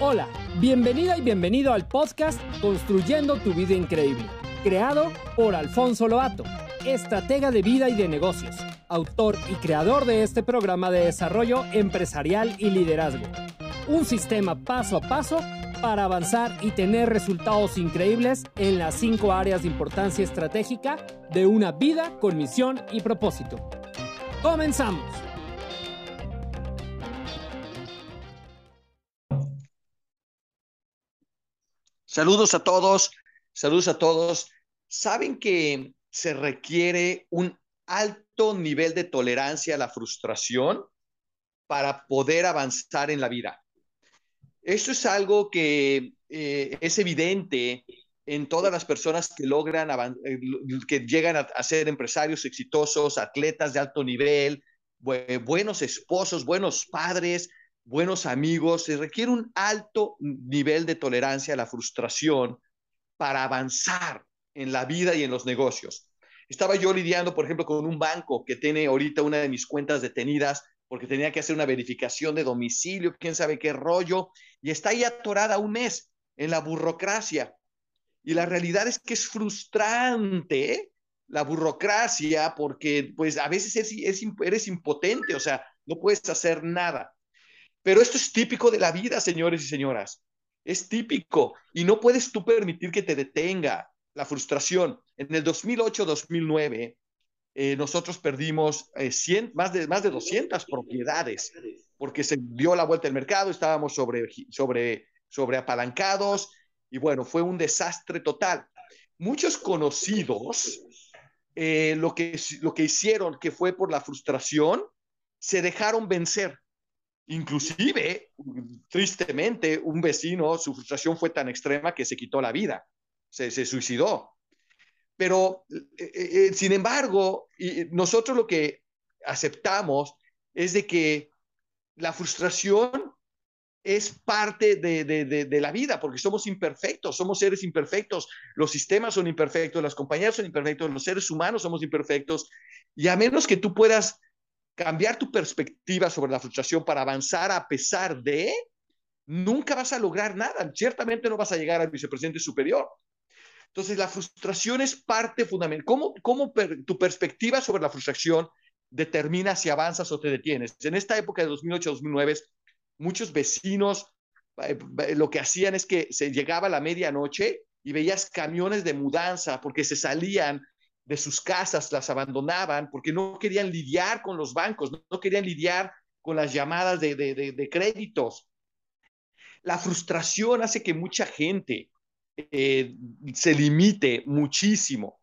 Hola, bienvenida y bienvenido al podcast Construyendo tu vida increíble, creado por Alfonso Loato, estratega de vida y de negocios, autor y creador de este programa de desarrollo empresarial y liderazgo. Un sistema paso a paso para avanzar y tener resultados increíbles en las cinco áreas de importancia estratégica de una vida con misión y propósito. ¡Comenzamos! Saludos a todos, saludos a todos. ¿Saben que se requiere un alto nivel de tolerancia a la frustración para poder avanzar en la vida? Esto es algo que eh, es evidente en todas las personas que logran, eh, que llegan a, ser empresarios exitosos, atletas de alto nivel, buenos esposos, buenos padres, buenos amigos, se requiere un alto nivel de tolerancia a la frustración para avanzar en la vida y en los negocios. Estaba yo lidiando, por ejemplo, con un banco que tiene ahorita una de mis cuentas detenidas porque tenía que hacer una verificación de domicilio, quién sabe qué rollo, y está ahí atorada un mes en la burocracia. Y la realidad es que es frustrante la burocracia porque pues a veces eres impotente, o sea, no puedes hacer nada. Pero esto es típico de la vida, señores y señoras. Es típico y no puedes tú permitir que te detenga la frustración. En el 2008-2009, eh, nosotros perdimos eh, más, de, más de 200 propiedades porque se dio la vuelta al mercado, estábamos sobre, sobre, sobre apalancados y bueno, fue un desastre total. Muchos conocidos eh, lo, que, lo que hicieron, que fue por la frustración, se dejaron vencer Inclusive, tristemente, un vecino, su frustración fue tan extrema que se quitó la vida, se, suicidó. Pero, eh, eh, eh, sin embargo, nosotros lo que aceptamos es de que la frustración es parte de, de, la vida, porque somos imperfectos, somos seres imperfectos, los sistemas son imperfectos, las compañías son imperfectos, los seres humanos somos imperfectos, y a menos que tú puedas cambiar tu perspectiva sobre la frustración para avanzar a pesar de, nunca vas a lograr nada. Ciertamente no vas a llegar al vicepresidente superior. Entonces, la frustración es parte fundamental. ¿Cómo, cómo tu perspectiva sobre la frustración determina si avanzas o te detienes? En esta época de 2008-2009, muchos vecinos eh, eh, lo que hacían es que se llegaba a la medianoche y veías camiones de mudanza porque se salían de sus casas, las abandonaban porque no querían lidiar con los bancos, no, querían lidiar con las llamadas de, créditos. La frustración hace que mucha gente eh, se limite muchísimo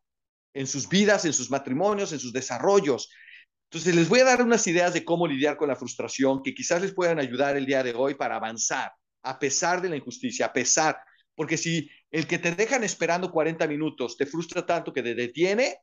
en sus vidas, en sus matrimonios, en sus desarrollos. Entonces, les voy a dar unas ideas de cómo lidiar con la frustración que quizás les puedan ayudar el día de hoy para avanzar, a pesar de la injusticia, a pesar, porque si el que te dejan esperando 40 minutos te frustra tanto que te detiene,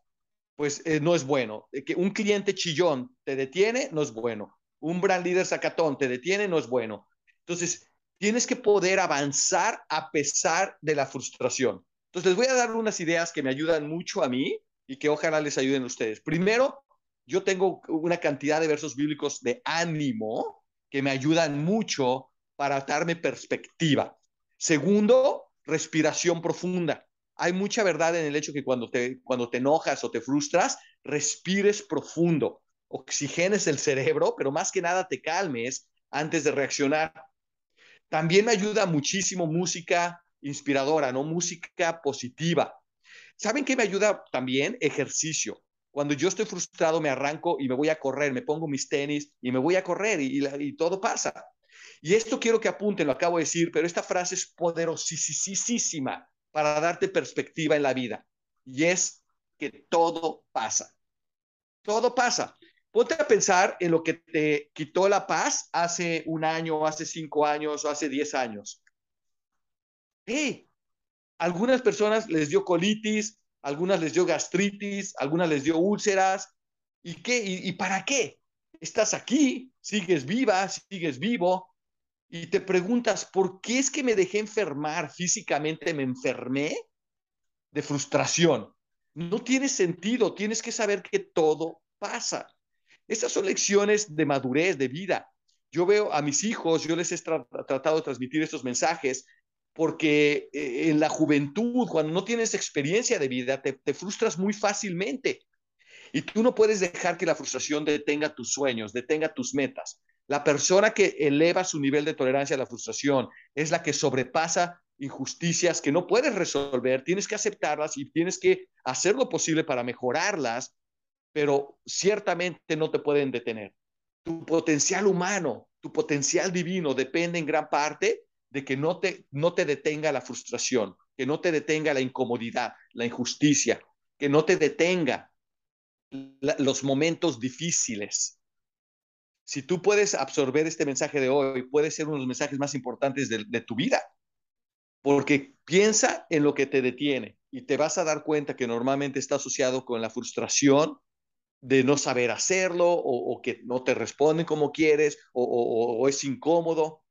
pues eh, no es bueno. Que un cliente chillón te detiene, no es bueno. Un brand líder sacatón te detiene, no es bueno. Entonces, tienes que poder avanzar a pesar de la frustración. Entonces, les voy a dar unas ideas que me ayudan mucho a mí y que ojalá les ayuden a ustedes. Primero, yo tengo una cantidad de versos bíblicos de ánimo que me ayudan mucho para darme perspectiva. Segundo, respiración profunda. Hay mucha verdad en el hecho que cuando te, cuando te enojas o te frustras, respires profundo, oxigenes el cerebro, pero más que nada te calmes antes de reaccionar. También me ayuda muchísimo música inspiradora, ¿no? Música positiva. ¿Saben qué me ayuda también? Ejercicio. Cuando yo estoy frustrado, me arranco y me voy a correr, me pongo mis tenis y me voy a correr y, y todo pasa. Y esto quiero que apunten, lo acabo de decir, pero esta frase es poderosísima para darte perspectiva en la vida. Y es que todo pasa. Todo pasa. Ponte a pensar en lo que te quitó la paz hace un año, hace cinco años o hace diez años. Hey, algunas personas les dio colitis, algunas les dio gastritis, algunas les dio úlceras. ¿Y qué? ¿Y, y para qué? Estás aquí, sigues viva, sigues vivo, y te preguntas, ¿por qué es que me dejé enfermar físicamente? ¿Me enfermé? De frustración. No tiene sentido, tienes que saber que todo pasa. Estas son lecciones de madurez, de vida. yo veo a mis hijos, yo les he tratado de transmitir estos mensajes porque eh, en la juventud, cuando no tienes experiencia de vida, te, te frustras muy fácilmente. Y tú no puedes dejar que la frustración detenga tus sueños, detenga tus metas. La persona que eleva su nivel de tolerancia a la frustración es la que sobrepasa injusticias que no puedes resolver, tienes que aceptarlas y tienes que hacer lo posible para mejorarlas, pero ciertamente no te pueden detener. Tu potencial humano, tu potencial divino depende en gran parte de que no te, no te detenga la frustración, que no te detenga la incomodidad, la injusticia, que no te detenga los momentos difíciles. Si tú puedes absorber este mensaje de hoy, puede ser uno de los mensajes más importantes de, tu vida, porque piensa en lo que te detiene y te vas a dar cuenta que normalmente está asociado con la frustración de no saber hacerlo o, que no te responden como quieres o, es incómodo.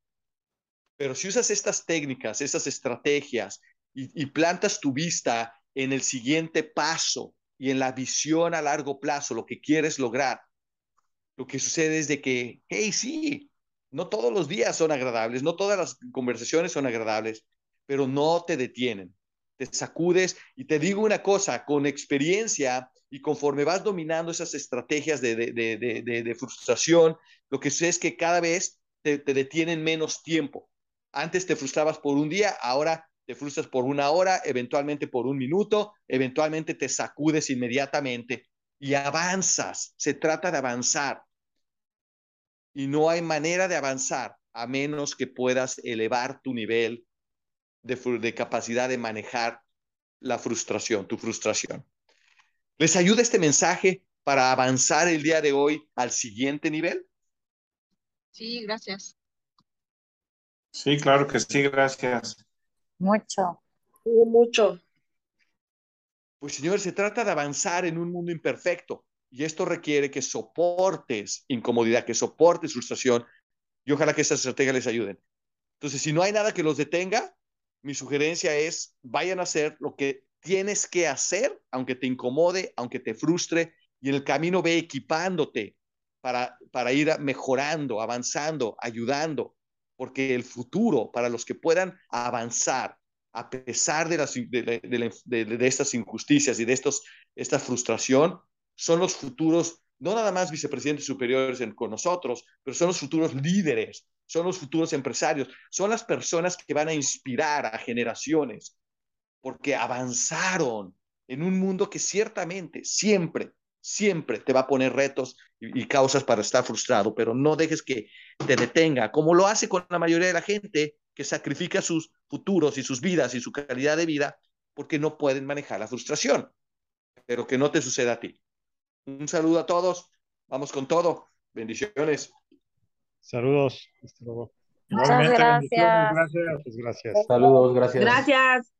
Pero si usas estas técnicas, estas estrategias y, plantas tu vista en el siguiente paso y en la visión a largo plazo, lo que quieres lograr, lo que sucede es de que, hey, sí, no todos los días son agradables, no todas las conversaciones son agradables, pero no te detienen. Te sacudes y te digo una cosa, con experiencia y conforme vas dominando esas estrategias de, de, frustración, lo que sucede es que cada vez te, te detienen menos tiempo. Antes te frustrabas por un día, ahora te frustras por una hora, eventualmente por un minuto, eventualmente te sacudes inmediatamente y avanzas. Se trata de avanzar. Y no hay manera de avanzar a menos que puedas elevar tu nivel de, capacidad de manejar la frustración, tu frustración. ¿Les ayuda este mensaje para avanzar el día de hoy al siguiente nivel? Sí, gracias. Sí, claro que sí, gracias. Mucho. Mucho. Pues señores, se trata de avanzar en un mundo imperfecto y esto requiere que soportes incomodidad, que soportes frustración y ojalá que estas estrategias les ayuden. Entonces, si no hay nada que los detenga, mi sugerencia es, vayan a hacer lo que tienes que hacer, aunque te incomode, aunque te frustre, y en el camino ve equipándote para, para ir mejorando, avanzando, ayudando, porque el futuro, para los que puedan avanzar, a pesar de, las, de, de, estas injusticias y de estos, esta frustración, son los futuros, no nada más vicepresidentes superiores con nosotros, pero son los futuros líderes son los futuros empresarios, son las personas que van a inspirar a generaciones, porque avanzaron en un mundo que ciertamente, siempre, siempre te va a poner retos y, causas para estar frustrado, pero no dejes que te detenga, como lo hace con la mayoría de la gente que sacrifica sus futuros y sus vidas y su calidad de vida porque no pueden manejar la frustración, pero que no te suceda a ti. Un saludo a todos, vamos con todo, bendiciones. Saludos. Muchas gracias. Gracias. Pues gracias. Saludos, gracias. Gracias.